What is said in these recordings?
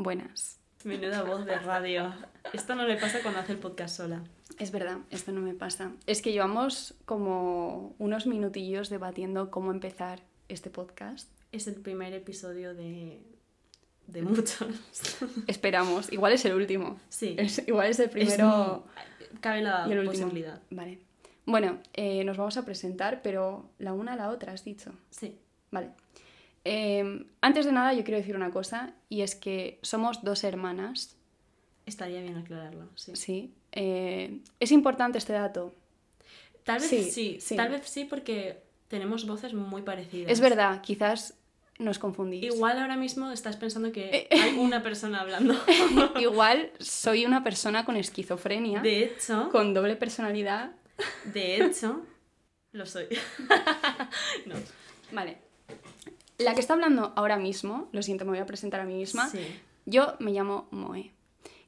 Buenas. Menuda voz de radio. Esto no le pasa cuando hace el podcast sola. Es verdad, esto no me pasa. Es que llevamos como unos minutillos debatiendo cómo empezar este podcast. Es el primer episodio de, de muchos. Esperamos. Igual es el último. Sí. Es- igual es el primero Es- cabe la y el último. posibilidad. Vale. Bueno, eh, nos vamos a presentar, pero la una a la otra, has dicho. Sí. Vale. Eh, antes de nada, yo quiero decir una cosa, y es que somos dos hermanas, Estaría bien aclararlo, sí. ¿sí? Eh, es importante este dato. Tal vez Sí, sí, sí. Tal vez sí porque tenemos voces muy parecidas. Es verdad, quizás nos confundís. Igual ahora mismo estás pensando que Eh, hay una persona hablando. Igual soy una persona con esquizofrenia, De hecho, con doble personalidad. de hecho, lo soy. no. Vale. La que está hablando ahora mismo, lo siento, me voy a presentar a mí misma. Sí, Yo me llamo Moe.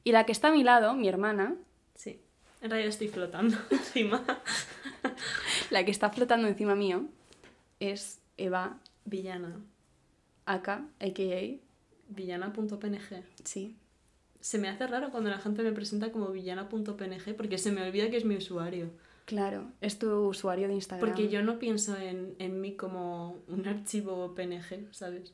Y la que está a mi lado, mi hermana, sí. En realidad estoy flotando encima. la que está flotando encima mío, es Eva Villana. Aka, a.k.a. Villana.png. Sí. Se me hace raro cuando la gente me presenta como villana.png porque se me olvida que es mi usuario. Claro, es tu usuario de Instagram. Porque yo no pienso en, en mí como un archivo PNG, ¿sabes?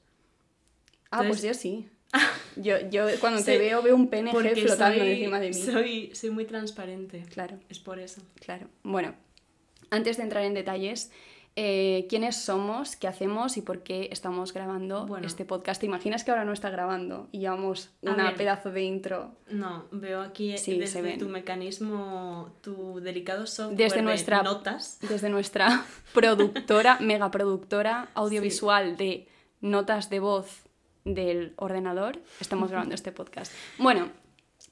Ah, pues yo sí. Yo, yo cuando te veo veo un PNG flotando soy, encima de mí. Soy, soy muy transparente. Claro, Es por eso. claro. Bueno, antes de entrar en detalles, eh, ¿quiénes somos, qué hacemos y por qué estamos grabando Bueno. este podcast? ¿Te imaginas que ahora no está grabando y llevamos A una ver. pedazo de intro No, veo aquí Sí, desde tu mecanismo, tu delicado software Desde de nuestra- notas. desde nuestra productora, megaproductora audiovisual de notas de voz del ordenador, estamos grabando este podcast. Bueno,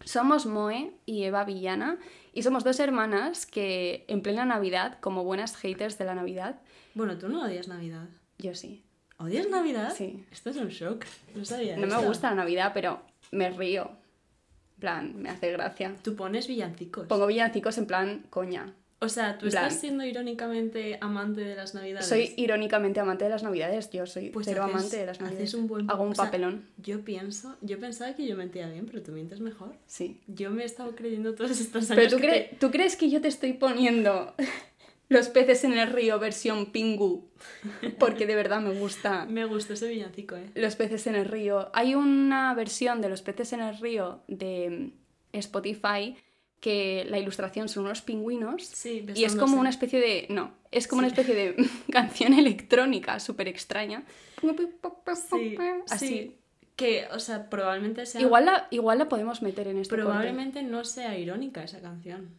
somos Moe y Eva Villana y somos dos hermanas que en plena Navidad, como buenas haters de la Navidad, Bueno, tú no odias Navidad. yo sí. ¿Odias Navidad? Sí. Esto es un shock. No sabía No me gusta la Navidad, pero me río. En plan, me hace gracia. Tú pones villancicos. Pongo villancicos en plan coña. O sea, tú plan- estás siendo irónicamente amante de las Navidades. Soy irónicamente amante de las Navidades, yo soy Pues cero haces- amante de las haces Navidades. un buen Hago un o sea, papelón. Yo pienso, yo pensaba que yo mentía bien, pero tú mientes mejor. Sí. Yo me he estado creyendo todos estos años Pero tú, que cre- te- ¿tú crees que yo te estoy poniendo los peces en el río versión Pingu? Porque de verdad me gusta me gustó ese villancico, ¿eh? los peces en el río. Hay una versión de los peces en el río de mm, Spotify que la ilustración son unos pingüinos Sí, y es como una especie de... No, es como Sí. una especie de canción electrónica súper extraña. Sí, Así. sí. Que, o sea, probablemente sea... Igual la, igual la podemos meter en este corte. Probablemente no sea irónica esa canción.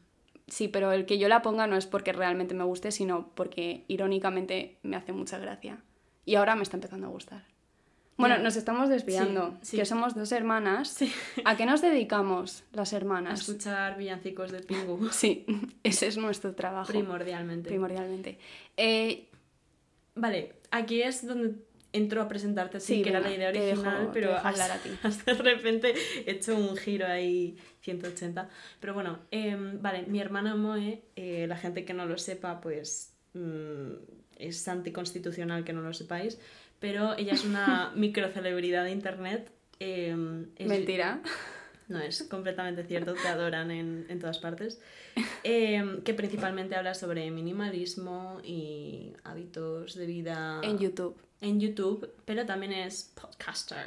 Sí, pero el que yo la ponga no es porque realmente me guste, sino porque irónicamente me hace mucha gracia. Y ahora me está empezando a gustar. Bueno, nos estamos desviando, Sí, sí. que somos dos hermanas. Sí. ¿A qué nos dedicamos las A hermanas? escuchar villancicos de Pingu. Sí, ese es nuestro trabajo. Primordialmente. primordialmente. Eh, Vale, aquí es donde entro a presentarte, sí, Sí, que era la idea original, dejo- pero has- a ti. has de repente he hecho un giro ahí 180. Pero bueno, em, vale, mi hermana Moe, eh, la gente que no lo sepa, pues mm, es anticonstitucional que no lo sepáis, pero ella es una microcelebridad de internet. em, es- mentira. no es completamente cierto, te adoran en, en todas partes. Em, que principalmente habla sobre minimalismo y hábitos de vida En YouTube. En YouTube, pero también es podcaster.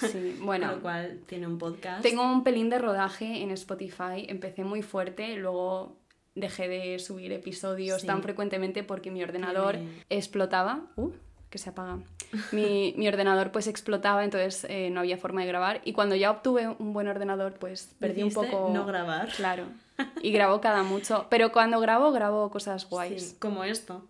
Sí, Con bueno. lo cual tiene un podcast. Tengo un pelín de rodaje en Spotify. Empecé muy fuerte, luego dejé de subir episodios Sí. tan frecuentemente porque mi ordenador explotaba. Uh, que se apaga. Mi, mi ordenador pues explotaba, entonces eh, no había forma de grabar. Y cuando ya obtuve un buen ordenador, pues perdí un poco. no grabar. Claro. Y grabo cada mucho. Pero cuando grabo, grabo cosas guays. Sí, como esto.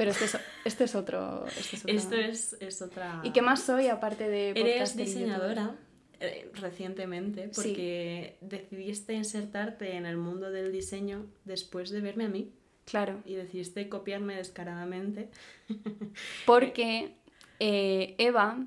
Pero este es, este es otro. Este es. Esto es, es otra... ¿Y qué más soy aparte de Eres diseñadora eh, recientemente Sí. porque decidiste insertarte en el mundo del diseño después de verme a mí. Claro. y decidiste copiarme descaradamente. Porque eh, Eva,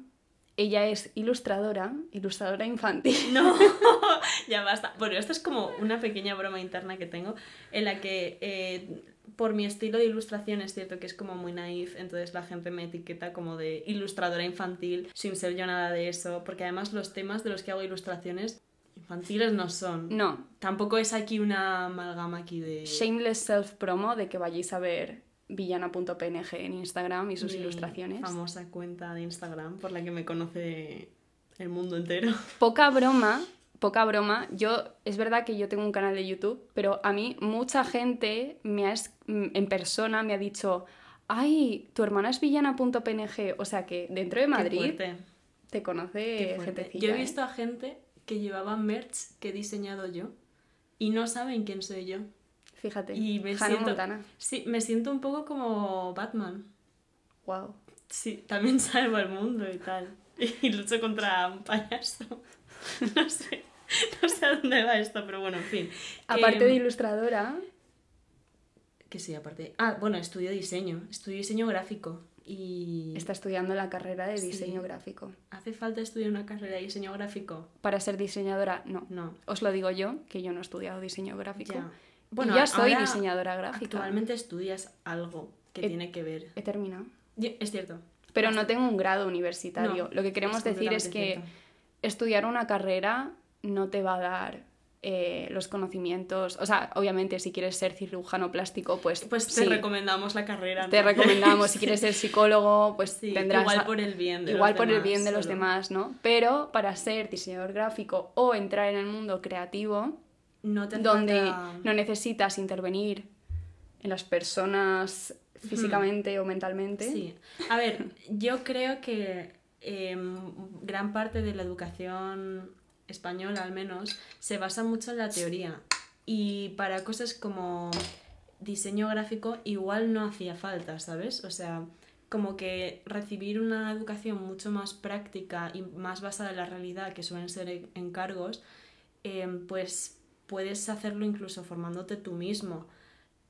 ella es ilustradora, ilustradora infantil. No, ya basta. Bueno, esto es como una pequeña broma interna que tengo en la que eh, por mi estilo de ilustración es cierto que es como muy naif, entonces la gente me etiqueta como de ilustradora infantil sin ser yo nada de eso, porque además los temas de los que hago ilustraciones infantiles no son. No. Tampoco es aquí una amalgama aquí de... Shameless self promo de que vayáis a ver villana.png en Instagram y sus mi ilustraciones. famosa cuenta de Instagram por la que me conoce el mundo entero. Poca broma, poca broma. Yo, es verdad que yo tengo un canal de YouTube, pero a mí mucha gente me ha, es- en persona me ha dicho, ay, tu hermana es villana.png. O sea que dentro de Madrid te conoce gentecilla. Yo he ¿eh? visto a gente que llevaba merch que he diseñado yo y no saben quién soy yo. Fíjate, Y me Hannah siento, Montana. sí, me siento un poco como Batman. Wow. Sí, también salvo al mundo y tal. Y lucho contra un payaso. No sé, no sé a dónde va esto, pero bueno, en fin. Aparte de ilustradora, Que sí, aparte. Ah, bueno, estudio diseño. Estudio diseño gráfico. Y. está estudiando la carrera de Sí. diseño gráfico. ¿Hace falta estudiar una carrera de diseño gráfico? Para ser diseñadora, no. No. Os lo digo yo, que yo no he estudiado diseño gráfico. Ya. Bueno, ya soy diseñadora gráfica. Actualmente estudias algo que tiene que ver. He terminado. Es cierto. Pero no tengo un grado universitario. No, Lo que queremos es decir es que cierto. estudiar una carrera no te va a dar eh, los conocimientos. O sea, obviamente, si quieres ser cirujano plástico, pues, Pues te sí, recomendamos la carrera. te entonces. recomendamos. Si quieres ser psicólogo, pues Sí, tendrás. igual por el bien de igual los por el demás, bien de los demás, ¿no? Pero para ser diseñador gráfico o entrar en el mundo creativo, No te donde no necesitas intervenir en las personas físicamente o mentalmente. Sí. A ver, yo creo que em, gran parte de la educación española, al menos, se basa mucho en la teoría. Y para cosas como diseño gráfico, igual no hacía falta, ¿sabes? O sea, como que recibir una educación mucho más práctica y más basada en la realidad, que suelen ser en- encargos, em, pues puedes hacerlo incluso formándote tú mismo.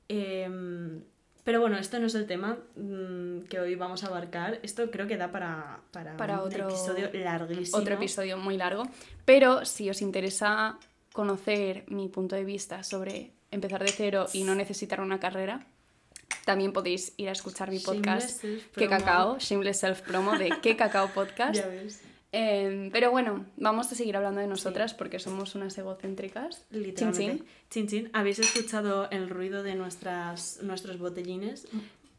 Em, pero bueno, esto no es el tema mm, que hoy vamos a abarcar. Esto creo que da para, para, Para un otro- episodio larguísimo. Otro episodio muy largo. Pero si os interesa conocer mi punto de vista sobre empezar de cero y no necesitar una carrera, también podéis ir a escuchar mi podcast Que. Cacao, Shameless Self Promo de Que Cacao Podcast. Ya ves. Eh, pero bueno, vamos a seguir hablando de nosotras porque somos unas egocéntricas. Literalmente. chin. Chin, chin. ¿Habéis escuchado el ruido de nuestras, nuestros botellines?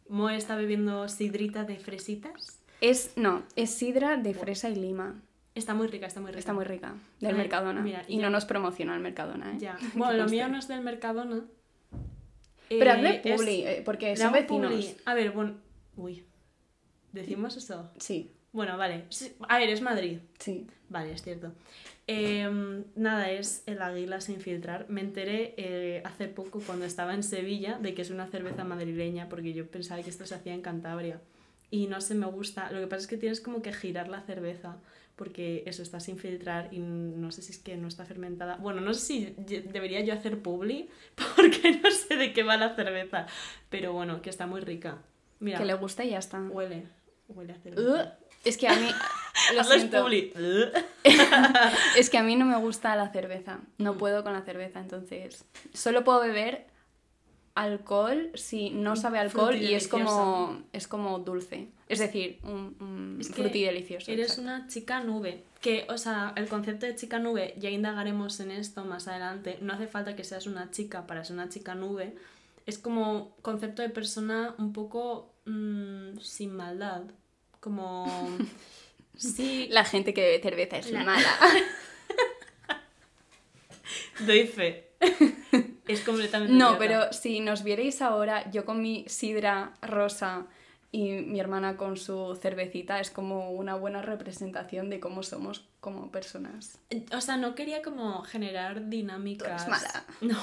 Moe está bebiendo sidrita de fresitas. Es, no, es sidra de fresa y lima. Está muy rica, está muy rica. Está muy rica. Del Ay, Mercadona. mira, y no nos promociona el Mercadona, ¿eh? Ya. Bueno, lo mío no es del Mercadona. Pero Eh, hazle es- publi, eh, porque son vecinos. publi. A ver, bueno. Uy. ¿Decimos eso? Sí, Bueno, vale. A ver, es Madrid. sí. Vale, es cierto. Em, nada, es el águila sin filtrar. Me enteré eh, hace poco cuando estaba en Sevilla de que es una cerveza madrileña porque yo pensaba que esto se hacía en Cantabria. Y no sé, me gusta. Lo que pasa es que tienes como que girar la cerveza porque eso está sin filtrar y no sé si es que no está fermentada. Bueno, no sé si debería yo hacer publi porque no sé de qué va la cerveza. Pero bueno, que está muy rica. Mira, Que le gusta y ya está. huele. Huele a Uh, cerveza. es que a mí... Lo siento. publi. Es que a mí no me gusta la cerveza. No puedo con la cerveza, entonces. Solo puedo beber alcohol si no sabe alcohol y es como, es como dulce. Es decir, un, un Es que fruti delicioso. Eres exacto. una chica nube. Que, o sea, el concepto de chica nube, ya indagaremos en esto más adelante. No hace falta que seas una chica para ser una chica nube. Es como concepto de persona un poco mm, sin maldad. Como. Sí, La gente que bebe cerveza es La- mala. doy fe. es completamente. No, pero si nos vierais ahora, yo con mi sidra rosa y mi hermana con su cervecita, es como una buena representación de cómo somos como personas. O sea, no quería como generar dinámicas. Tú eres mala. No,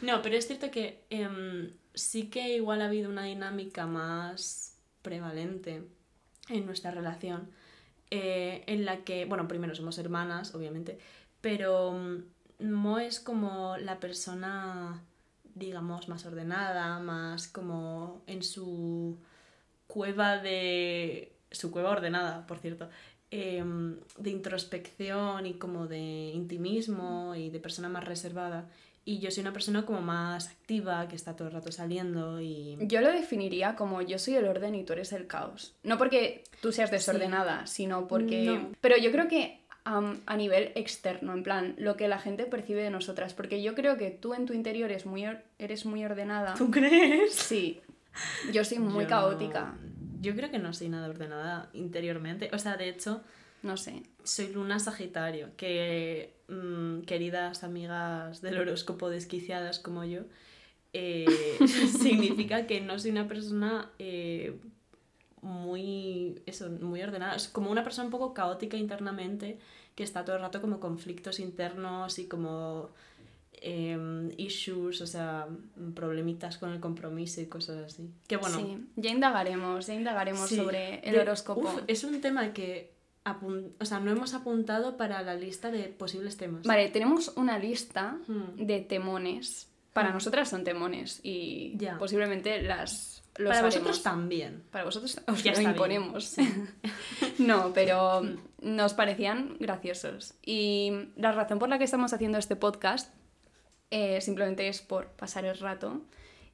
no, pero es cierto que em, sí que igual ha habido una dinámica más prevalente en nuestra relación. eh, en la que, bueno, primero somos hermanas, obviamente, pero mm, Mo es como la persona, digamos, más ordenada, más como en su cueva de. su cueva ordenada, por cierto. em, de introspección y como de intimismo y de persona más reservada. Y yo soy una persona como más activa, que está todo el rato saliendo y... Yo lo definiría como yo soy el orden y tú eres el caos. No porque tú seas desordenada, sino porque... No. Pero yo creo que a nivel externo, en plan, lo que la gente percibe de nosotras. Porque yo creo que tú en tu interior eres muy, eres muy ordenada. ¿Tú crees? Sí. Yo soy muy Yo- caótica. Yo creo que no soy nada ordenada interiormente. O sea, de hecho, No sé. soy luna sagitario, que mm, queridas amigas del horóscopo desquiciadas como yo, eh, significa que no soy una persona eh, muy, eso, muy ordenada. Es como una persona un poco caótica internamente, que está todo el rato como conflictos internos y como em, issues, o sea, problemitas con el compromiso y cosas así. Que bueno, Sí, ya indagaremos, ya indagaremos Sí. sobre el horóscopo. uf, es un tema que o sea, no hemos apuntado para la lista de posibles temas. Vale, tenemos una lista Hmm. de temones. Para Hmm. nosotras son temones y Ya. posiblemente las los para haremos. vosotros también. Para vosotros os Ya lo bien. imponemos. no, pero nos parecían graciosos. Y la razón por la que estamos haciendo este podcast eh, simplemente es por pasar el rato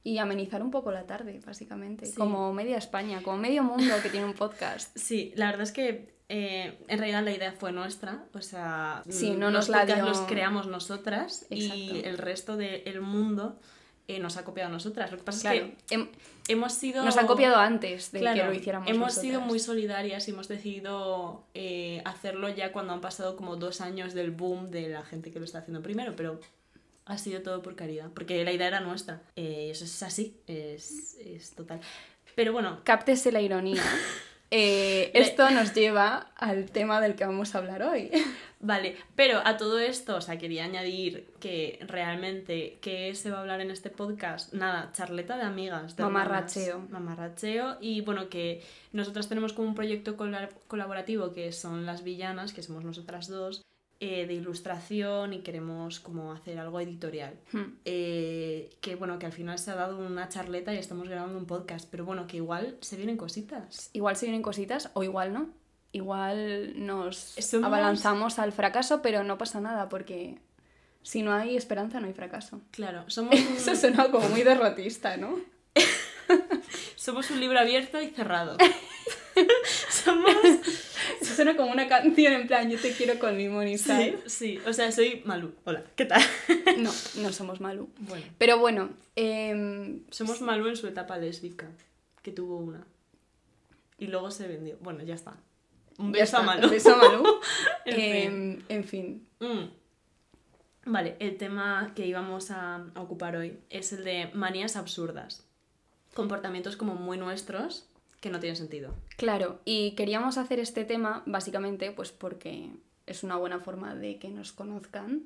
y amenizar un poco la tarde, básicamente. Sí. Como media España, como medio mundo que tiene un podcast. Sí, la verdad es que eh, en realidad la idea fue nuestra, o sea, Sí, no los nos la dio- los creamos nosotras y el resto del mundo eh, nos ha copiado a nosotras. Lo que pasa Claro, es que hem- hemos sido... nos han copiado antes de que lo hiciéramos Hemos nosotras. sido muy solidarias y hemos decidido eh, hacerlo ya cuando han pasado como dos años del boom de la gente que lo está haciendo primero, pero ha sido todo por caridad, porque la idea era nuestra. Eh, eso es así, es, es total. Pero bueno, Cáptese la ironía. Eh, esto nos lleva al tema del que vamos a hablar hoy. vale, pero a todo esto, o sea, quería añadir que realmente, ¿qué se va a hablar en este podcast? Nada, charleta de amigas. De Mamarracheo. hermanas. Mamarracheo. Y bueno, que nosotras tenemos como un proyecto cola- colaborativo que son Las Villanas, que somos nosotras dos, eh, de ilustración y queremos como hacer algo editorial. Hmm. Eh, que bueno, que al final se ha dado una charleta y estamos grabando un podcast, pero bueno, que igual se vienen cositas. Igual se vienen cositas o igual no. Igual nos Somos- abalanzamos al fracaso, pero no pasa nada porque si no hay esperanza no hay fracaso. Claro, somos un, Eso suena como muy derrotista, ¿no? somos un libro abierto y cerrado. somos... Eso suena como una canción en plan yo te quiero con limón y Sí, sal. sí, o sea, soy Malu. Hola, ¿qué tal? No, no somos Malu. Bueno, Pero bueno, em, somos Malu en su etapa lésbica, que tuvo una. Y luego se vendió. Bueno, ya está. Un beso a está, Malu. beso a Malu. En fin. Em, en fin. Mm. Vale, el tema que íbamos a ocupar hoy es el de manías absurdas. Comportamientos como muy nuestros que no tienen sentido. Claro, y queríamos hacer este tema básicamente pues porque es una buena forma de que nos conozcan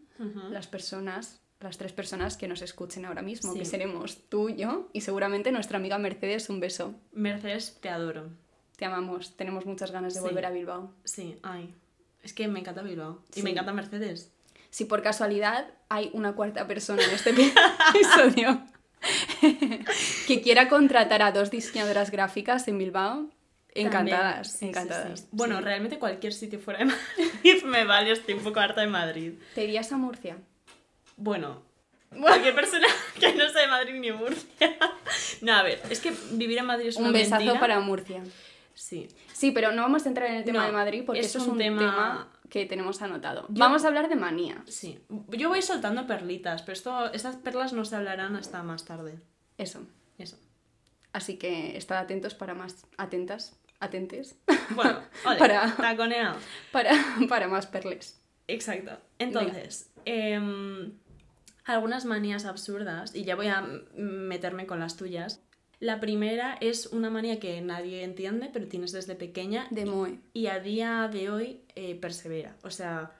las personas, las tres personas que nos escuchen ahora mismo, Sí. que seremos tú, yo y seguramente nuestra amiga Mercedes. Un beso. Mercedes, te adoro. Te amamos, tenemos muchas ganas de Sí. volver a Bilbao. Sí, ay. Es que me encanta Bilbao. Y me encanta Mercedes. Si por casualidad hay una cuarta persona en este episodio que quiera contratar a dos diseñadoras gráficas en Bilbao, encantadas, sí, encantadas. sí. Bueno, realmente cualquier sitio fuera de Madrid me vale, estoy un poco harta de Madrid. ¿Te irías a Murcia? Bueno, cualquier persona que no sea de Madrid ni Murcia. No, a ver, es que vivir en Madrid es una Un besazo mentira. para Murcia. Sí. Sí, pero no vamos a entrar en el tema No, de Madrid porque es eso es un un tema- tema... que tenemos anotado. Yo- Vamos a hablar de manía. Sí. Yo voy soltando perlitas, pero esto, estas perlas no se hablarán hasta más tarde. Eso. Eso. Así que estad atentos para más... Atentas. Atentes. Bueno, ole, Para- taconeado. para, para más perles. Exacto. Entonces, em, algunas manías absurdas, y ya voy a meterme con las tuyas. La primera es una manía que nadie entiende, pero tienes desde pequeña De Moe. y a día de hoy eh, persevera. O sea,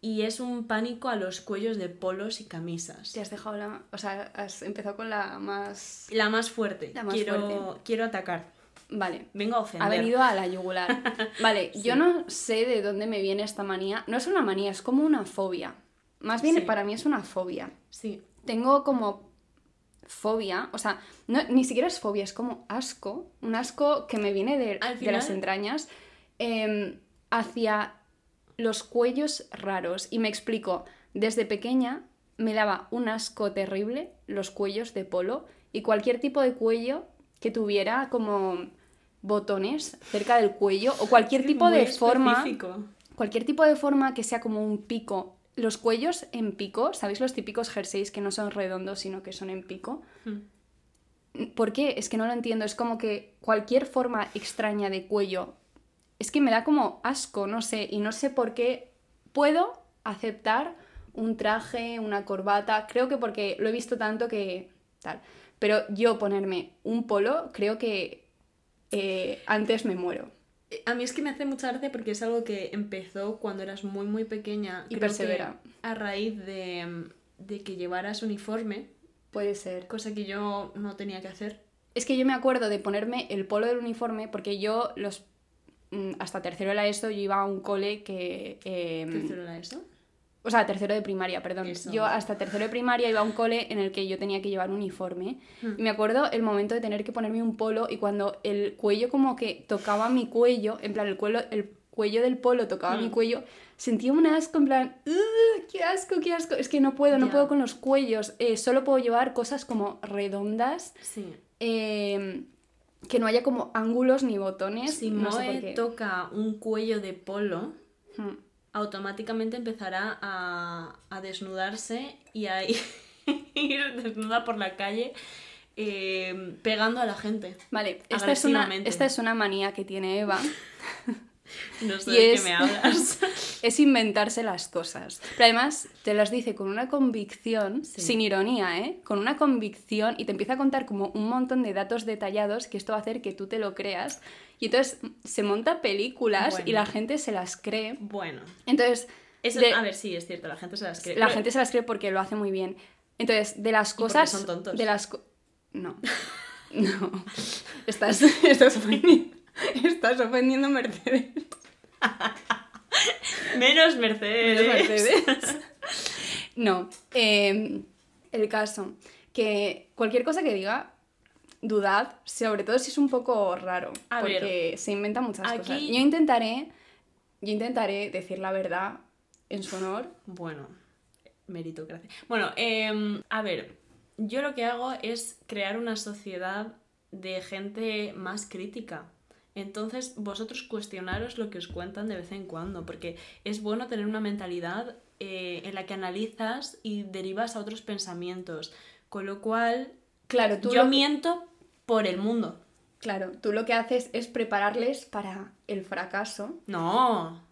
y es un pánico a los cuellos de polos y camisas. Te has dejado la... O sea, has empezado con la más... La más fuerte. La más quiero, fuerte. quiero atacar. Vale. Vengo a ofender. Ha venido a la yugular. Vale, Sí. yo no sé de dónde me viene esta manía. No es una manía, es como una fobia. Más bien Sí. para mí es una fobia. Sí. Tengo como fobia, o sea, no, ni siquiera es fobia, es como asco, un asco que me viene de, de las entrañas em, hacia los cuellos raros. Y me explico, desde pequeña me daba un asco terrible los cuellos de polo y cualquier tipo de cuello que tuviera como botones cerca del cuello o cualquier tipo de forma específico. cualquier tipo de forma que sea como un pico los cuellos en pico sabéis los típicos jerseys que no son redondos sino que son en pico Hmm. ¿por qué? es que no lo entiendo es como que cualquier forma extraña de cuello es que me da como asco no sé y no sé por qué puedo aceptar un traje una corbata creo que porque lo he visto tanto que tal pero yo ponerme un polo creo que eh, antes me muero A mí es que me hace mucha gracia porque es algo que empezó cuando eras muy muy pequeña Y creo persevera. que a raíz de, de que llevaras uniforme, puede ser cosa que yo no tenía que hacer. Es que yo me acuerdo de ponerme el polo del uniforme porque yo los mm, hasta tercero de la ESO yo iba a un cole que... eh, ¿Tercero era eso? O sea, tercero de primaria, perdón. Eso. Yo hasta tercero de primaria iba a un cole en el que yo tenía que llevar uniforme. Hmm. Y me acuerdo el momento de tener que ponerme un polo y cuando el cuello como que tocaba mi cuello, en plan el cuello, el cuello del polo tocaba mi Hmm. cuello, sentía un asco en plan, "Ugh, ¡qué asco, qué asco! Es que no puedo, no puedo con los cuellos. Eh, solo puedo llevar cosas como redondas Sí. eh, que no haya como ángulos ni botones. Si no sé Moe por qué. toca un cuello de polo, Hmm. Automáticamente empezará a, a desnudarse y a ir, ir desnuda por la calle eh, pegando a la gente. Vale, esta es, una, esta es una manía que tiene Eva, No sé Y de es- qué me hablas. es inventarse las cosas. Pero además te las dice con una convicción, Sí. sin ironía, ¿eh? Con una convicción y te empieza a contar como un montón de datos detallados que esto va a hacer que tú te lo creas. Y entonces se monta películas y la gente se las cree. bueno, Entonces, eso, de- a ver, sí, es cierto, la gente se las cree. la Pero- gente se las cree porque lo hace muy bien. Entonces, de las Y cosas... son tontos. De las no. No. Estás, estás, estás ofendiendo a Mercedes. Menos Mercedes. Menos Mercedes. No. eh, el caso. Que cualquier cosa que diga, dudad, sobre todo si es un poco raro. A ver, porque se inventan muchas aquí- cosas. Yo intentaré. Yo intentaré decir la verdad en su honor. Bueno, meritocracia. Bueno, em, a ver, yo lo que hago es crear una sociedad de gente más crítica. Entonces, vosotros cuestionaros lo que os cuentan de vez en cuando, porque es bueno tener una mentalidad eh, en la que analizas y derivas a otros pensamientos. Con lo cual, Claro, tú yo miento por el mundo. Claro, tú lo que haces es prepararles para el fracaso. No,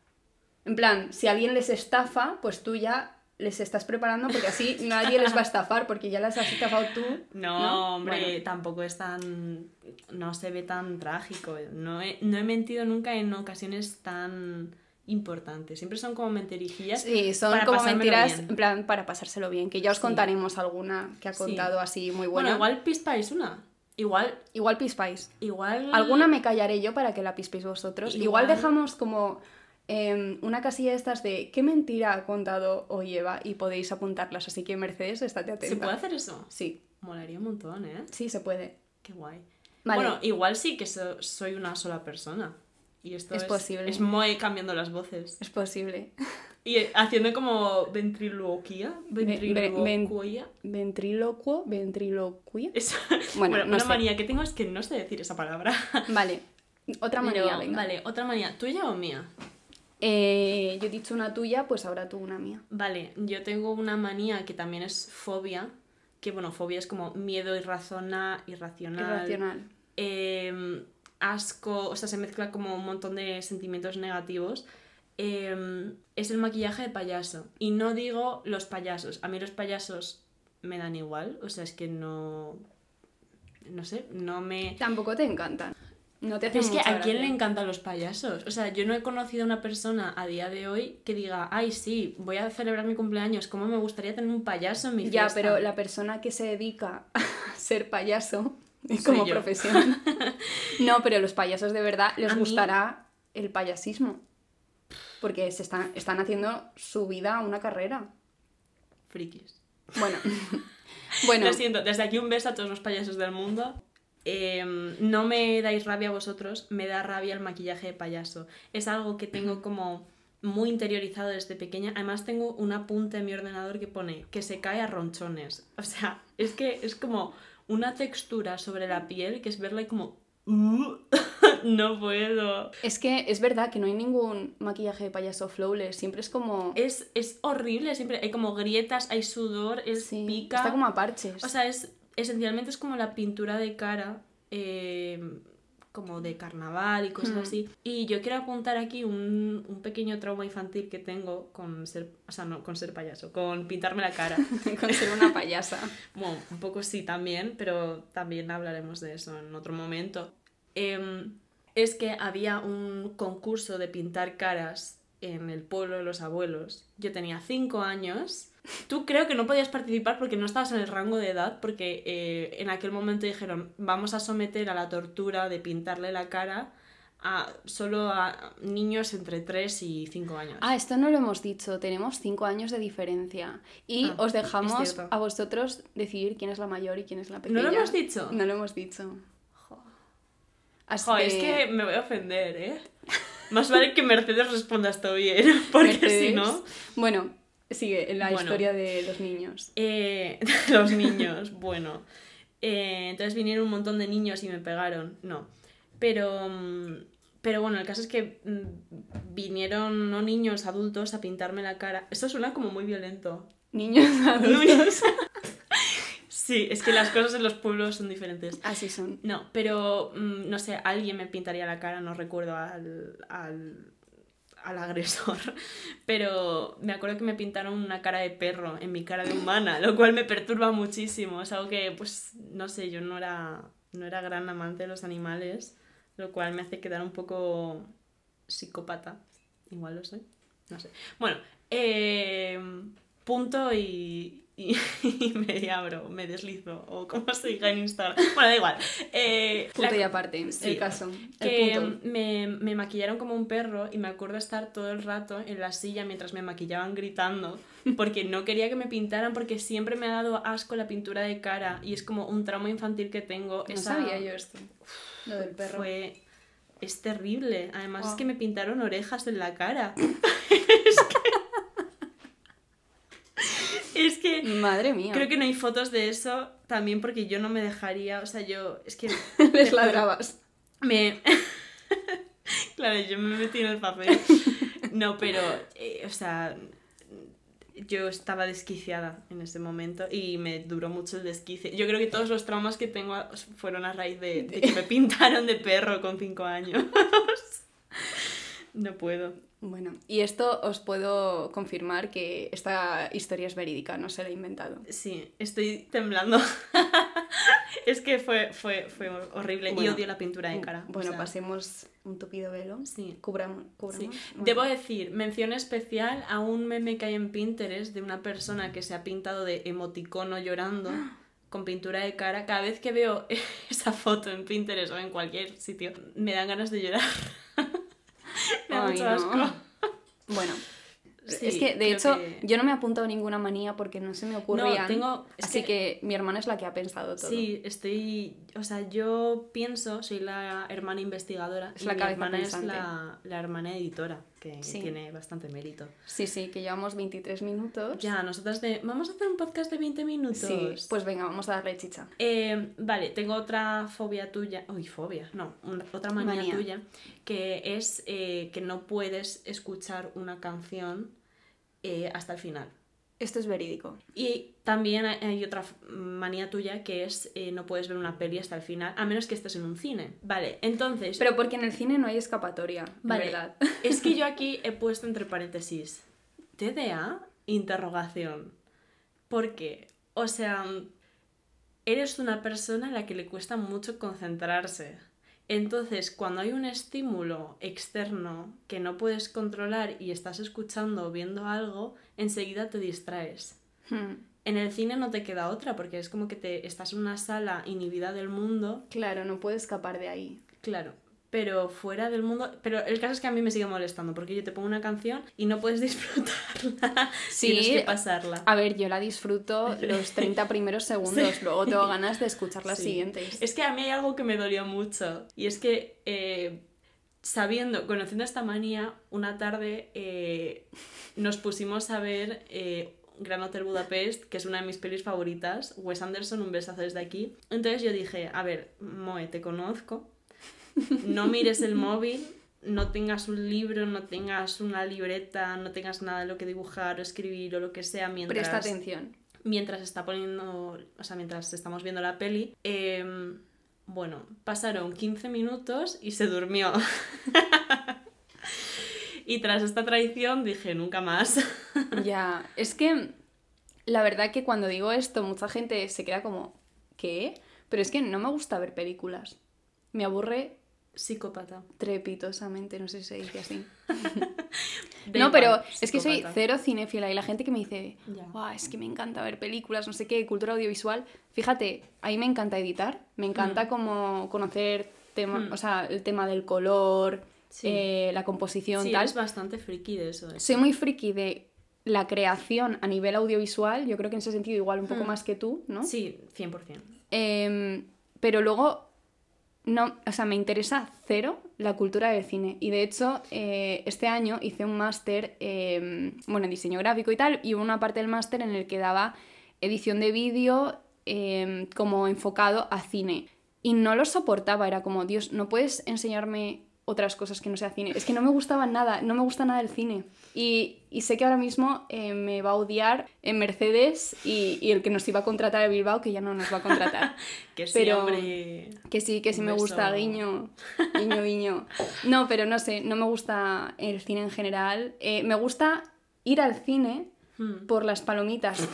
En plan, si alguien les estafa, pues tú ya les estás preparando porque así nadie les va a estafar porque ya las has estafado tú. No, hombre, Bueno, tampoco es tan. No se ve tan trágico. No he, no he mentido nunca en ocasiones tan importantes. Siempre son como mentirijillas. sí, son para como mentiras bien. en plan para pasárselo bien, que ya os Sí. contaremos alguna que ha Sí. contado así muy Bueno, buena. igual pispáis una. Igual. Igual pispáis. Igual. Alguna me callaré yo para que la pispéis vosotros. Igual, Igual- dejamos como em, una casilla de estas de qué mentira ha contado hoy Eva y podéis apuntarlas. Así que Mercedes, estate atenta. ¿Se puede hacer eso? Sí, Molaría un montón, ¿eh? sí se puede. Qué guay. Vale. Bueno, igual sí que so- soy una sola persona. Y esto Es es, posible. Es muy cambiando las voces. Es posible. Y haciendo como ventriloquía. ven- Ventriloquía. Ventriloquo, ventriloquia. Esa- Bueno, Bueno, no una sé. manía que tengo es que no sé decir esa palabra. Vale. Otra Pero, manía, venga. Vale, otra manía. ¿Tuya o mía? Eh, yo he dicho una tuya, pues ahora tú una mía. Vale, yo tengo una manía que también es fobia. Que bueno, fobia es como miedo irrazona, irracional. Irracional. eh, asco, o sea, se mezcla como un montón de sentimientos negativos. eh, es el maquillaje de payaso. Y no digo los payasos. A mí los payasos me dan igual. O sea, es que no. No sé, no me. Tampoco te encantan. No te Pero hacen es que a quién le encantan los payasos. O sea, yo no he conocido a una persona a día de hoy que diga, ay, sí, voy a celebrar mi cumpleaños, ¿cómo me gustaría tener un payaso en mi Ya, fiesta? pero la persona que se dedica a ser payaso es como yo. profesión. no, pero los payasos de verdad les A mí- gustará el payasismo. Porque se están, están haciendo su vida una carrera. Frikis. Bueno. bueno. Lo siento, desde aquí un beso a todos los payasos del mundo. Em, no me dais rabia a vosotros, me da rabia el maquillaje de payaso. Es algo que tengo como muy interiorizado desde pequeña. Además tengo un apunte en mi ordenador que pone que se cae a ronchones. O sea, es que es como una textura sobre la piel que es verla y como... "Uh, no puedo. Es que es verdad que no hay ningún maquillaje de payaso flawless, siempre es como... Es, es horrible, siempre hay como grietas, hay sudor, es sí, pica. está como a parches. O sea, es, esencialmente es como la pintura de cara, eh, como de carnaval y cosas Hmm. así. Y yo quiero apuntar aquí un, un pequeño trauma infantil que tengo con ser, o sea, no, con ser payaso, con pintarme la cara. con ser una payasa. bueno, un poco sí también, pero también hablaremos de eso en otro momento. Em, es que había un concurso de pintar caras en el pueblo de los abuelos. Yo tenía 5 años. Tú creo que no podías participar porque no estabas en el rango de edad, porque eh, en aquel momento dijeron, vamos a someter a la tortura de pintarle la cara a solo a niños entre 3 y 5 años. Ah, esto no lo hemos dicho, tenemos cinco años de diferencia. Y Ah, os dejamos a vosotros decidir quién es la mayor y quién es la pequeña. ¿No lo hemos dicho? No lo hemos dicho. Así Jo, es que me voy a ofender, ¿eh? Más vale que Mercedes responda esto bien, porque si no... Bueno, sigue la Bueno. historia de los niños. Eh, los niños, bueno. Eh, entonces vinieron un montón de niños y me pegaron. No. Pero, mm, pero bueno, el caso es que mm, vinieron no niños, adultos a pintarme la cara. Esto suena como muy violento. Niños adultos. Sí, es que las cosas en los pueblos son diferentes. Así son. No, pero mm, no sé, alguien me pintaría la cara, no recuerdo al, al, al agresor. Pero me acuerdo que me pintaron una cara de perro en mi cara de humana, lo cual me perturba muchísimo. Es algo que, pues, no sé, yo no era, no era gran amante de los animales, lo cual me hace quedar un poco psicópata. Igual lo soy, no sé. Bueno, eh, punto y, y, y me abro, me deslizo, o como se diga en Instagram. Bueno, da igual. Eh, Punto la- y aparte, sí, el caso. que El punto. me, me maquillaron como un perro y me acuerdo estar todo el rato en la silla mientras me maquillaban gritando porque no quería que me pintaran porque siempre me ha dado asco la pintura de cara y es como un trauma infantil que tengo. No Esa- sabía yo esto. Lo del perro. Fue... Es terrible. Además es Wow. que me pintaron orejas en la cara. es que... Madre mía. Creo que no hay fotos de eso también porque yo no me dejaría, o sea, yo es que Les ladrabas. me Claro, yo me metí en el papel. No, pero eh, o sea, yo estaba desquiciada en ese momento y me duró mucho el desquicie. Yo creo que todos los traumas que tengo fueron a raíz de, de que me pintaron de perro con cinco años. No puedo. Bueno, y esto os puedo confirmar que esta historia es verídica, no se la he inventado. Sí, estoy temblando. es que fue, fue, fue horrible y Bueno, odio la pintura de cara. o Bueno, sea, pasemos un tupido velo. Sí. Cubramos. Sí. Bueno. Debo decir, mención especial a un meme que hay en Pinterest de una persona que se ha pintado de emoticono llorando con pintura de cara. Cada vez que veo esa foto en Pinterest o en cualquier sitio, me dan ganas de llorar. me da Ay, mucho no. asco. Bueno, Sí, es que de hecho que- yo no me he apuntado ninguna manía porque no se me ocurrían. tengo- es así que- que... mi hermana es la que ha pensado todo. Sí, estoy. O sea, yo pienso, soy la hermana investigadora. Es y la mi hermana pensante. es la, la hermana editora, que Sí. tiene bastante mérito. sí, sí, que llevamos 23 minutos. Ya, nosotras de. Vamos a hacer un podcast de 20 minutos. Sí, pues venga, vamos a darle chicha. Eh, vale, tengo otra fobia tuya. Uy, fobia, no, una- otra manía, Manía. tuya. Que es eh, que no puedes escuchar una canción eh, hasta el final. Esto es verídico. Y también hay- otra manía tuya que es eh, no puedes ver una peli hasta el final, a menos que estés en un cine. Vale, entonces. Pero porque en el cine no hay escapatoria, Vale, ¿verdad? es que yo aquí he puesto entre paréntesis TDA, interrogación. Porque, o sea, eres una persona a la que le cuesta mucho concentrarse. Entonces, cuando hay un estímulo externo que no puedes controlar y estás escuchando o viendo algo, enseguida te distraes. Hmm, En el cine no te queda otra, porque es como que te estás en una sala inhibida del mundo, Claro, no puedo escapar de ahí. claro. Pero fuera del mundo. Pero el caso es que a mí me sigue molestando, porque yo te pongo una canción y no puedes disfrutarla. Sí, Tienes que pasarla. A ver, yo la disfruto los 30 primeros segundos, Sí. luego tengo ganas de escuchar las Sí. siguientes. Es que a mí hay algo que me dolió mucho. Y es que, eh, sabiendo, conociendo esta manía, una tarde eh, nos pusimos a ver eh, Gran Hotel Budapest, que es una de mis pelis favoritas. Wes Anderson, un besazo desde aquí. Entonces yo dije, a ver, Moe, te conozco. No mires el móvil. No tengas un libro, no tengas una libreta, no tengas nada de lo que dibujar o escribir o lo que sea mientras Presta atención. mientras está poniendo, o sea, mientras estamos viendo la peli, em, bueno, pasaron 15 minutos y se durmió. y tras esta traición dije, nunca más. Ya, es que la verdad que cuando digo esto, mucha gente se queda como, ¿qué? Pero es que no me gusta ver películas. Me aburre Psicópata. trepitosamente, no sé si se dice así. No, pero es que soy cero cinéfila y la gente que me dice. "Buah, es que me encanta ver películas, no sé qué, cultura audiovisual. Fíjate, a mí me encanta editar, me encanta como conocer tema, Mm. o sea, el tema del color, Sí. eh, la composición, Sí, tal. eres bastante friki de eso. ¿eh? Soy muy friki de la creación a nivel audiovisual, yo creo que en ese sentido igual un poco Mm. más que tú, ¿no? Sí, 100%. Em, pero luego, no, o sea, me interesa cero la cultura del cine. Y de hecho, eh, este año hice un máster, em, bueno, en diseño gráfico y tal, y hubo una parte del máster en el que daba edición de vídeo em, como enfocado a cine. Y no lo soportaba, era como, Dios, no puedes enseñarme otras cosas que no sea cine. Es que no me gustaba nada, no me gusta nada el cine. Y, y sé que ahora mismo eh, me va a odiar en Mercedes y, y el que nos iba a contratar a Bilbao, que ya no nos va a contratar. Que sí, Pero- hombre. Que sí, que sí me gusta, guiño, guiño, guiño. No, pero no sé, no me gusta el cine en general. Eh, me gusta ir al cine Hmm. por las palomitas.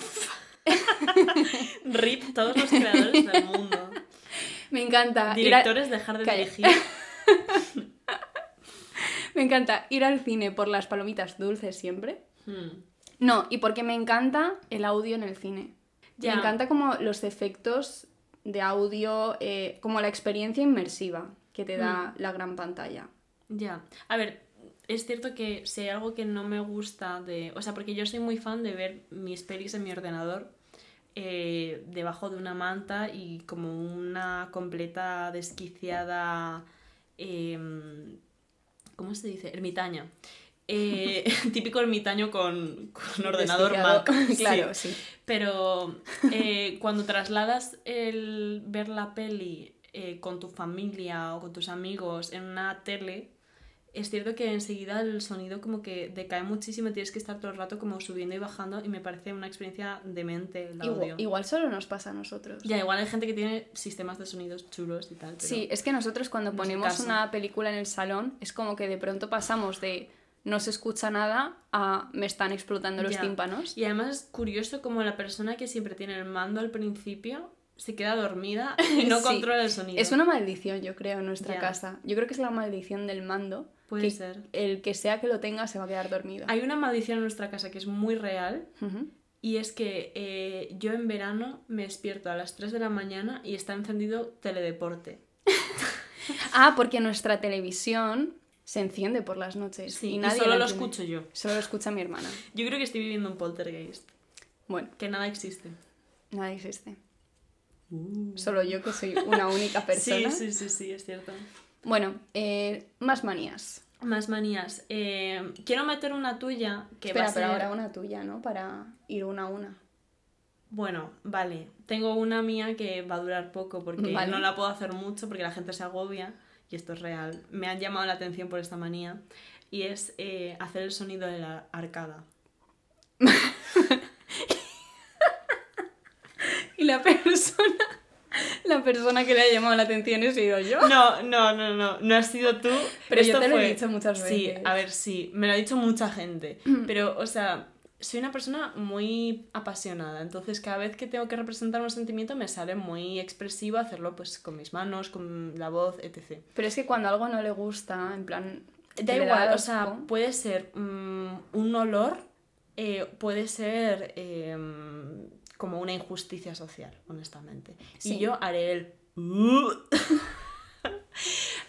Rip todos los creadores del mundo. Me encanta. a- Directores, dejar de Calla. dirigir. Me encanta ir al cine por las palomitas dulces siempre. Hmm. No, y porque me encanta el audio en el cine. Me encanta como los efectos de audio, eh, como la experiencia inmersiva que te da Mm. la gran pantalla. Ya. A ver, es cierto que si hay algo que no me gusta de. O sea, porque yo soy muy fan de ver mis pelis en mi ordenador eh, debajo de una manta y como una completa desquiciada. em, ¿Cómo se dice? Ermitaña. Eh, típico ermitaño con, con ordenador. Mac. claro, Sí. sí. Pero eh, cuando trasladas el ver la peli eh, con tu familia o con tus amigos en una tele, es cierto que enseguida el sonido como que decae muchísimo, tienes que estar todo el rato como subiendo y bajando y me parece una experiencia demente el audio. Igual, igual solo nos pasa a nosotros. Ya, igual hay gente que tiene sistemas de sonidos chulos y tal, pero... Sí, es que nosotros cuando ponemos caso. una película en el salón es como que de pronto pasamos de no se escucha nada a me están explotando los Ya. tímpanos. Y además es curioso como la persona que siempre tiene el mando al principio se queda dormida y no Sí. controla el sonido. Es una maldición, yo creo, en nuestra casa. Yo creo que es la maldición del mando. Puede que ser. El que sea que lo tenga se va a quedar dormido. Hay una maldición en nuestra casa que es muy real y es que eh, yo en verano me despierto a las 3 de la mañana y está encendido teledeporte. Ah, porque nuestra televisión se enciende por las noches. Sí, y solo lo escucho yo. Solo lo escucha mi hermana. Yo creo que estoy viviendo un poltergeist, Bueno, que nada existe. nadie existe. Solo yo que soy una única persona. Sí, sí, sí, sí, es cierto. Bueno, eh, más manías. Más manías. Eh, quiero meter una tuya que Espera, va a ser... pero ahora una tuya, ¿no? Para ir una a una. Bueno, vale. Tengo una mía que va a durar poco porque Vale. no la puedo hacer mucho porque la gente se agobia y esto es real. Me han llamado la atención por esta manía y es eh, hacer el sonido de la arcada. Y la persona, la persona que le ha llamado la atención he sido yo. No, no, no, no, no has sido tú. Pero yo Esto te lo he dicho muchas Sí, veces. a ver, sí, me lo ha dicho mucha gente. Pero, o sea, soy una persona muy apasionada, entonces cada vez que tengo que representar un sentimiento me sale muy expresivo hacerlo pues con mis manos, con la voz, etc. Pero es que cuando algo no le gusta, en plan. Da igual, o sea, puede ser mm, un olor, eh, puede ser eh, como una injusticia social, honestamente. Sí. Y yo haré el...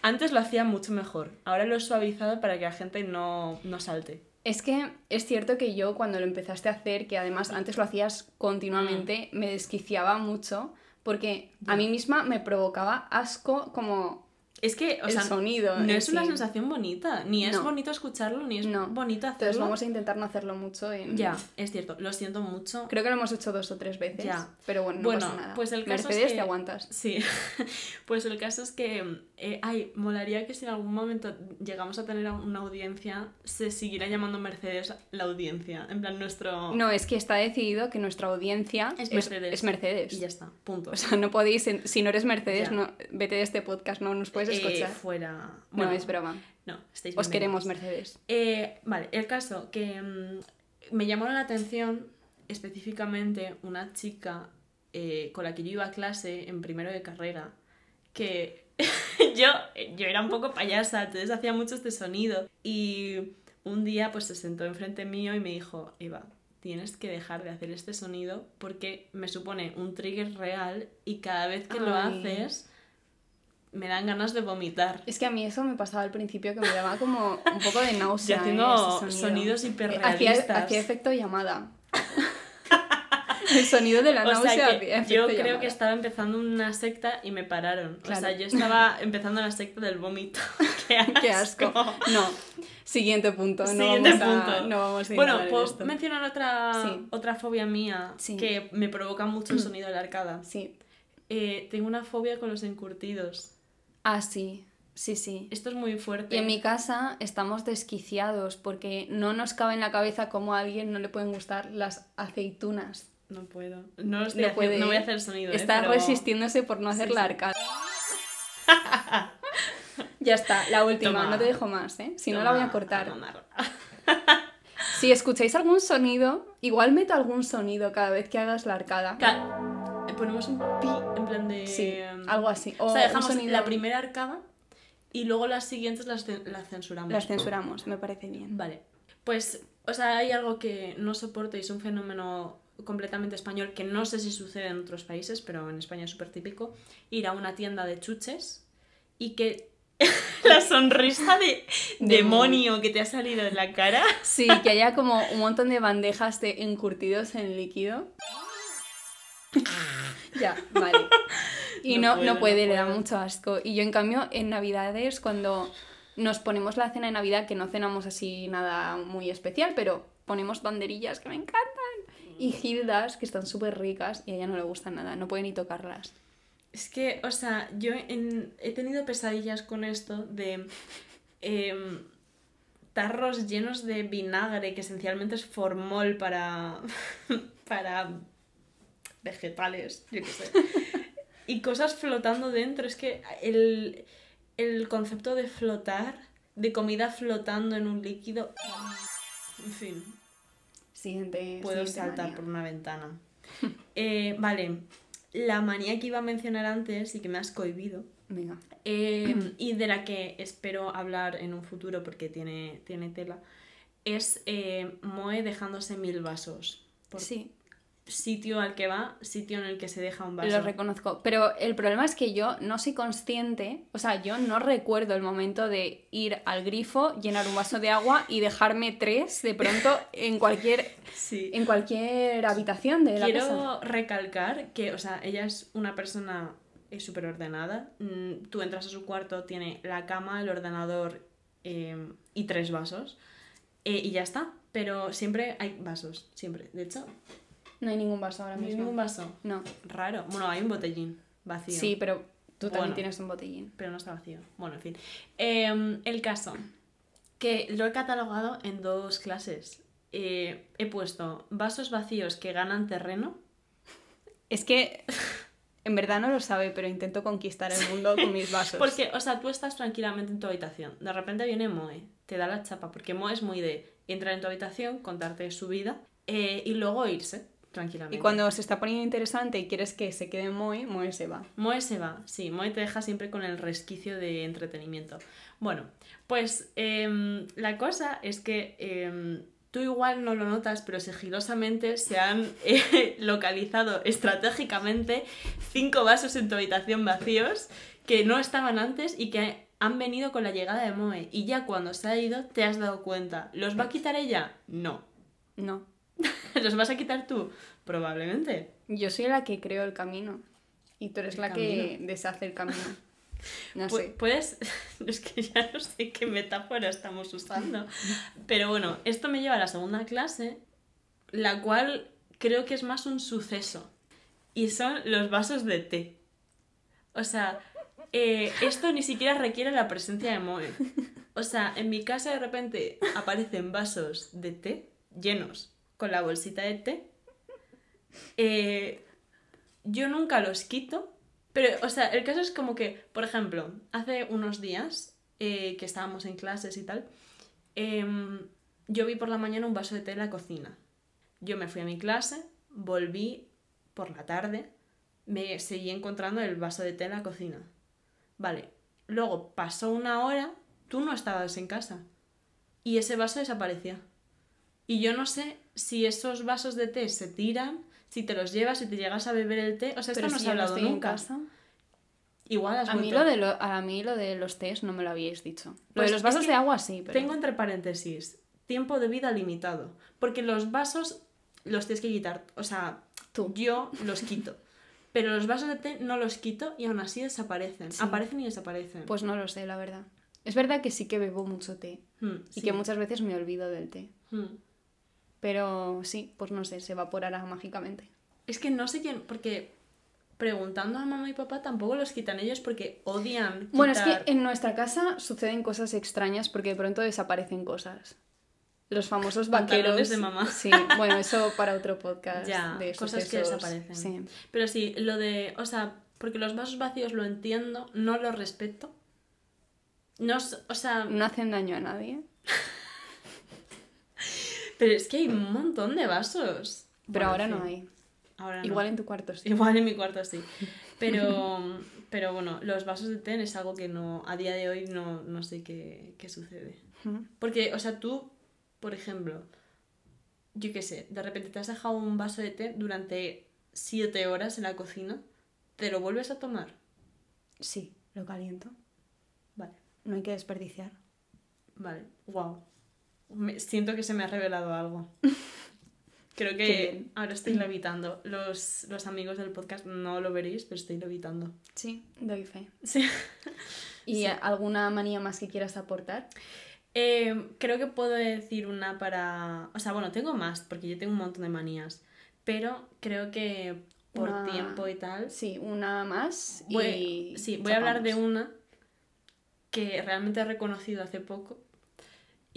Antes lo hacía mucho mejor. Ahora lo he suavizado para que la gente no, no salte. Es que es cierto que yo cuando lo empezaste a hacer, que además antes lo hacías continuamente, me desquiciaba mucho porque a mí misma me provocaba asco como Es que, o el sea, sonido. no es una sensación bonita. Ni es No. bonito escucharlo, ni es No. bonito hacerlo. Entonces vamos a intentar no hacerlo mucho. En... Ya, es cierto. Lo siento mucho. Creo que lo hemos hecho dos o tres veces. Ya. Pero bueno, no Bueno, pasa nada. pues el caso es Mercedes, que- te aguantas. Sí, pues el caso es que, eh, ay, molaría que si en algún momento llegamos a tener una audiencia, se siguiera llamando Mercedes la audiencia, en plan nuestro... No, es que está decidido que nuestra audiencia Es es Mercedes. es Mercedes. Y ya está, punto. O sea, no podéis, si no eres Mercedes, Ya. no, vete de este podcast, no nos puedes Eh, escuchar. fuera... no, Bueno, es broma. No, estáis Os queremos. Mercedes. Eh, vale, el caso que mm, me llamó la atención específicamente una chica eh, con la que yo iba a clase en primero de carrera, que yo, yo era un poco payasa, entonces hacía mucho este sonido y un día pues se sentó enfrente mío y me dijo, Eva, tienes que dejar de hacer este sonido porque me supone un trigger real y cada vez que lo haces me dan ganas de vomitar. Es que a mí eso me pasaba al principio, que me daba como un poco de náusea. Y haciendo ¿eh? sonido. sonidos Eh, hiperrealistas. Hacía, hacía efecto llamada. El sonido de la O náusea sea yo creo llamada. que estaba empezando una secta y me pararon. O sea, yo estaba empezando la secta del vómito. Qué asco. Qué asco. No. Siguiente punto. No Siguiente vamos a, punto. No vamos a bueno, puedo esto. mencionar otra, Sí. otra fobia mía Sí. que me provoca mucho el sonido de la arcada. Sí. Eh, tengo una fobia con los encurtidos. Ah, sí. Sí, sí. Esto es muy fuerte. Y en mi casa estamos desquiciados porque no nos cabe en la cabeza cómo a alguien no le pueden gustar las aceitunas. No puedo. No, estoy No puede. no voy a hacer el sonido. eh, Está pero- resistiéndose por no hacer Sí, la sí. arcada. ya está, la última, Toma. no te dejo más, ¿eh? Si no la voy a cortar. tomar. Si escucháis algún sonido, igual meto algún sonido cada vez que hagas la arcada. Ca- Ponemos un pi en plan de. Sí, algo así. O, O sea, dejamos la primera arcada y luego las siguientes las, las censuramos. Las censuramos, me parece bien. Vale. Pues, o sea, hay algo que no soporto y es un fenómeno completamente español que no sé si sucede en otros países, pero en España es súper típico. Ir a una tienda de chuches y que la sonrisa de demonio que te ha salido de la cara. Sí, que haya como un montón de bandejas de encurtidos en líquido. Ya, vale. Y No no, puedo, no no puede, le da mucho asco. Y yo, en cambio, en Navidades, cuando nos ponemos la cena de Navidad, que no cenamos así nada muy especial, pero ponemos banderillas que me encantan. Y gildas, que están súper ricas, y a ella no le gustan nada, no puede ni tocarlas. Es que, o sea, yo en- he tenido pesadillas con esto de em, tarros llenos de vinagre, que esencialmente es formol para, para vegetales, yo qué sé. Y cosas flotando dentro. Es que el, el concepto de flotar, de comida flotando en un líquido... En fin, Siguiente. puedo siguiente saltar manía. por una ventana. Eh, vale, la manía que iba a mencionar antes y que me has cohibido, Venga. eh, y de la que espero hablar en un futuro porque tiene, tiene tela, es eh, Moe dejándose mil vasos. Por Sí, sitio al que va, sitio en el que se deja un vaso. Lo reconozco, pero el problema es que yo no soy consciente, o sea, yo no recuerdo el momento de ir al grifo, llenar un vaso de agua y dejarme tres de pronto en cualquier, Sí. en cualquier habitación de la Quiero casa. recalcar que, o sea, ella es una persona eh, súper ordenada. Mm, Tú entras a su cuarto, tiene la cama, el ordenador eh, y tres vasos. Eh, y ya está. Pero siempre hay vasos, siempre. De hecho, No hay ningún vaso ahora no hay mismo. ningún vaso. No. Raro. Bueno, hay un botellín vacío. Sí, pero tú también tienes un botellín. Pero no está vacío. Bueno, en fin. Em, el caso. Que lo he catalogado en dos clases. Eh, he puesto vasos vacíos que ganan terreno. Es que en verdad no lo sabe, pero intento conquistar el mundo con mis vasos. Porque, o sea, tú estás tranquilamente en tu habitación. De repente viene Moe, te da la chapa. Porque Moe es muy de entrar en tu habitación, contarte su vida eh, y luego irse tranquilamente. Y cuando se está poniendo interesante y quieres que se quede Moe, Moe se va. Moe se va, sí, Moe te deja siempre con el resquicio de entretenimiento. Bueno, pues em, la cosa es que em, tú igual no lo notas, pero sigilosamente se han eh, localizado estratégicamente cinco vasos en tu habitación vacíos que no estaban antes y que han venido con la llegada de Moe y ya cuando se ha ido te has dado cuenta. ¿Los va a quitar ella? No. No. ¿Los vas a quitar tú? Probablemente. Yo soy la que creo el camino. Y tú eres El la que deshace el camino. No Pu- sé. Puedes. Es que ya no sé qué metáfora estamos usando. Pero bueno, esto me lleva a la segunda clase, la cual creo que es más un suceso. Y son los vasos de té. O sea, eh, esto ni siquiera requiere la presencia de Moe. O sea, en mi casa de repente aparecen vasos de té llenos con la bolsita de té. Eh, yo nunca los quito, pero, o sea, el caso es como que, por ejemplo, hace unos días eh, que estábamos en clases y tal, em, yo vi por la mañana un vaso de té en la cocina. Yo me fui a mi clase, volví por la tarde, me seguí encontrando el vaso de té en la cocina. Vale, luego pasó una hora, tú no estabas en casa y ese vaso desapareció. Y yo no sé si esos vasos de té se tiran, si te los llevas, si te llegas a beber el té. O sea, esto Pero no si se ha hablado nunca. Igual has A mí, lo de lo- a mí lo de los tés no me lo habíais dicho. Lo Pues de los es vasos de agua sí, pero... Tengo entre paréntesis, tiempo de vida limitado. Porque los vasos los tienes que quitar. O sea, Tú. yo los quito. Pero los vasos de té no los quito y aún así desaparecen. Sí. Aparecen y desaparecen. Pues no lo sé, la verdad. Es verdad que sí que bebo mucho té. Hmm, Y sí. que muchas veces me olvido del té. Hmm. Pero sí, pues no sé, se evaporará mágicamente. Es que no sé quién, porque preguntando a mamá y papá tampoco los quitan ellos porque odian. Bueno, es que en nuestra casa suceden cosas extrañas porque de pronto desaparecen cosas. Los famosos vaqueros. de mamá. Sí, bueno, eso para otro podcast. Ya, de cosas que desaparecen. Sí. Pero sí, lo de. O sea, porque los vasos vacíos lo entiendo, no lo respeto. No, o sea, No hacen daño a nadie. pero es que hay un montón de vasos. Pero Bueno, ahora en no hay. Ahora no. Igual en tu cuarto sí. Igual en mi cuarto sí. Pero, pero bueno, los vasos de té es algo que no, a día de hoy no, no sé qué, qué sucede. Porque, o sea, tú, por ejemplo, yo qué sé, de repente te has dejado un vaso de té durante siete horas en la cocina, ¿te lo vuelves a tomar? Sí, lo caliento. Vale, No hay que desperdiciar. vale, wow. Me, siento que se me ha revelado algo. Creo que ahora estoy levitando. Los, los amigos del podcast no lo veréis, pero estoy levitando. Sí, doy fe. Sí. ¿Y alguna manía más que quieras aportar? Eh, creo que puedo decir una para... O sea, bueno, tengo más, porque yo tengo un montón de manías. Pero creo que por Una- tiempo y tal... Sí, una más y... Voy, sí, voy a hablar de chapamos. una que realmente he reconocido hace poco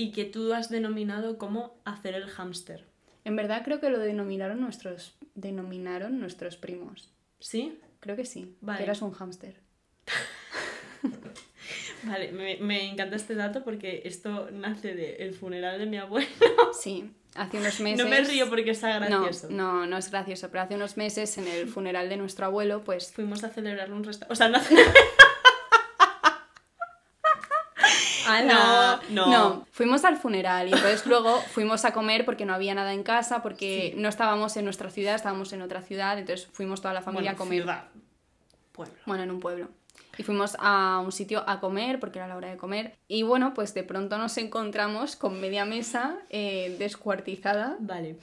y que tú has denominado como hacer el hámster. En verdad creo que lo denominaron nuestros, denominaron nuestros primos. ¿Sí? Creo que sí, Vale. que eras un hámster. Vale, me, me encanta este dato porque esto nace del funeral de mi abuelo. Sí, hace unos meses... No me río porque está gracioso. no, no es gracioso, pero hace unos meses en el funeral de nuestro abuelo, pues Fuimos a celebrarlo un restaurante. O sea, no ¡Hala! No, no. fuimos al funeral y entonces luego fuimos a comer porque no había nada en casa, porque Sí. no estábamos en nuestra ciudad, estábamos en otra ciudad, entonces fuimos toda la familia Bueno, a comer. ciudad, pueblo. Bueno, en un pueblo. Y fuimos a un sitio a comer porque era la hora de comer. Y bueno, pues de pronto nos encontramos con media mesa eh, descuartizada. Vale.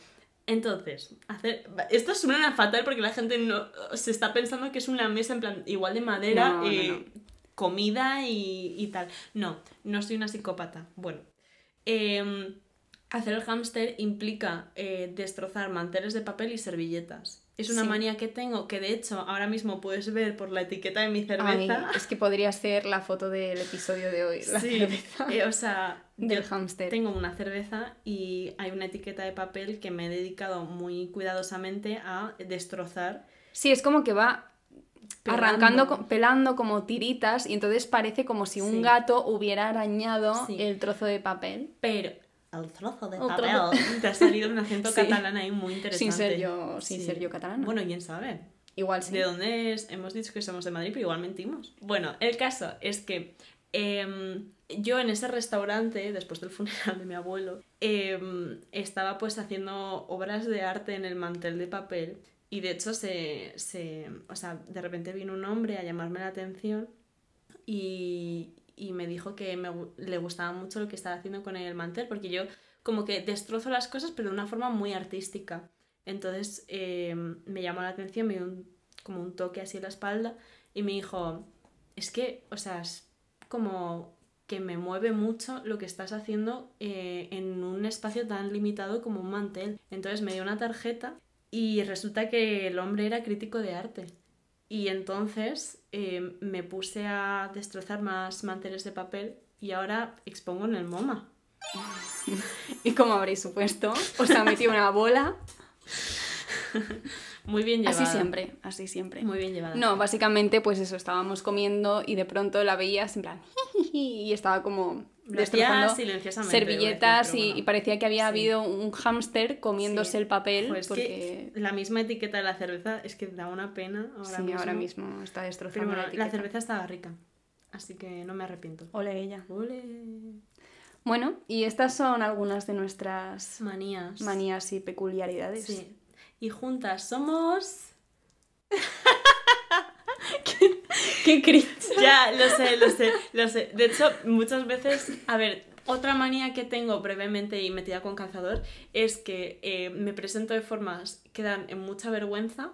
Entonces, hacer... esto suena fatal porque la gente no se está pensando que es una mesa en plan igual de madera, No, no, eh, no. Comida y, y tal. No, no soy una psicópata. Bueno, em, hacer el hámster implica eh, destrozar manteles de papel y servilletas. Es una Sí. manía que tengo que de hecho ahora mismo puedes ver por la etiqueta de mi Ay, cerveza. es que podría ser la foto del episodio de hoy. La sí, cerveza eh, o sea, del hámster. Tengo una cerveza y hay una etiqueta de papel que me he dedicado muy cuidadosamente a destrozar. Sí, es como que va Pelando. arrancando, co- pelando como tiritas y entonces parece como si un Sí. gato hubiera arañado Sí. el trozo de papel. Pero el trozo de El papel trozo. te ha salido un acento Sí. catalán ahí muy interesante. Sin ser yo, sin Sí. ser yo catalana. Bueno, quién sabe. Igual sí. ¿De dónde es? Hemos dicho que somos de Madrid, pero igual mentimos. Bueno, el caso es que em, yo en ese restaurante, después del funeral de mi abuelo, em, estaba pues haciendo obras de arte en el mantel de papel y de hecho se, se, o sea, de repente vino un hombre a llamarme la atención y, y me dijo que me, le gustaba mucho lo que estaba haciendo con el mantel, porque yo como que destrozo las cosas, pero de una forma muy artística. Entonces eh, me llamó la atención, me dio un- como un toque así en la espalda y me dijo, es que, o sea, es como que me mueve mucho lo que estás haciendo eh, en un espacio tan limitado como un mantel. Entonces me dio una tarjeta y resulta que el hombre era crítico de arte. Y entonces eh, me puse a destrozar más manteles de papel y ahora expongo en el MoMA. Y como habréis supuesto, os ha metido una bola. Muy bien llevada. Así siempre, así siempre. Muy bien llevada. No, básicamente, pues eso, estábamos comiendo y de pronto la veías en plan. y estaba como destrozando servilletas pero y, bueno. y parecía que había Sí. habido un hámster comiéndose Sí. el papel. Pues es porque que la misma etiqueta de la cerveza es que da una pena ahora sí, mismo. ahora mismo está Pero destrozando bueno, la cerveza estaba rica. Así que no me arrepiento. Ole ella. Ole. Bueno, y estas son algunas de nuestras Manías. manías y peculiaridades. Sí. Y juntas somos. ¡Qué cringe! Ya, lo sé, lo sé, lo sé. De hecho, muchas veces, a ver, otra manía que tengo brevemente y metida con calzador es que eh, me presento de formas que dan en mucha vergüenza.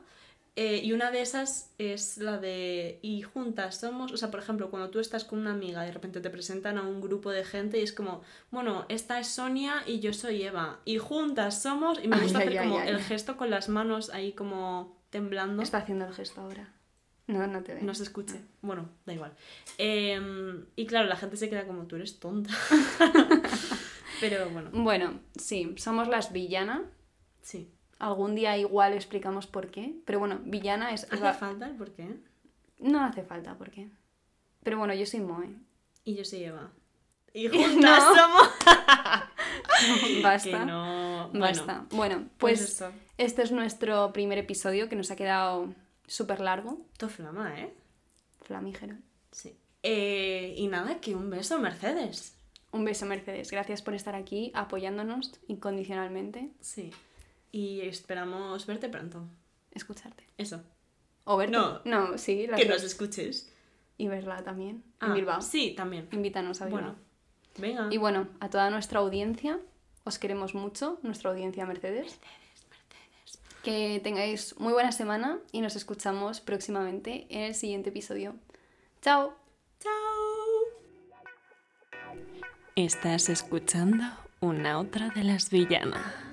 eh, y una de esas es la de y juntas somos, o sea, por ejemplo, cuando tú estás con una amiga y de repente te presentan a un grupo de gente y es como, bueno, esta es Sonia y yo soy Eva, y juntas somos, y me gusta ay, hacer ay, como ay. el gesto con las manos ahí como temblando. Está haciendo el gesto ahora. No, no te veo. No se escuche. Bueno, da igual. Em, y claro, la gente se queda como, tú eres tonta. Pero bueno, Bueno, sí, somos las villana. sí. Algún día igual explicamos por qué. Pero bueno, villana es... ¿Hace falta el por qué? No hace falta por qué. Pero bueno, yo soy Moe. Y yo soy Eva. Y juntas No. somos... Basta. Que no... Bueno, Basta. Bueno, pues, pues, este es nuestro primer episodio que nos ha quedado súper largo. To flama, ¿eh? Flamígero. Sí. Eh, y nada, que un beso, Mercedes. Un beso, Mercedes. Gracias por estar aquí apoyándonos incondicionalmente. Sí. Y esperamos verte pronto. Escucharte. Eso. O verte. No. No, sí, Que nos escuches. Y verla también. Ah, en Bilbao. Sí, también. Invítanos a Bilbao. Bueno, venga. Y bueno, a toda nuestra audiencia, os queremos mucho, nuestra audiencia Mercedes. Que tengáis muy buena semana y nos escuchamos próximamente en el siguiente episodio. ¡Chao! ¡Chao! Estás escuchando una otra de las villanas.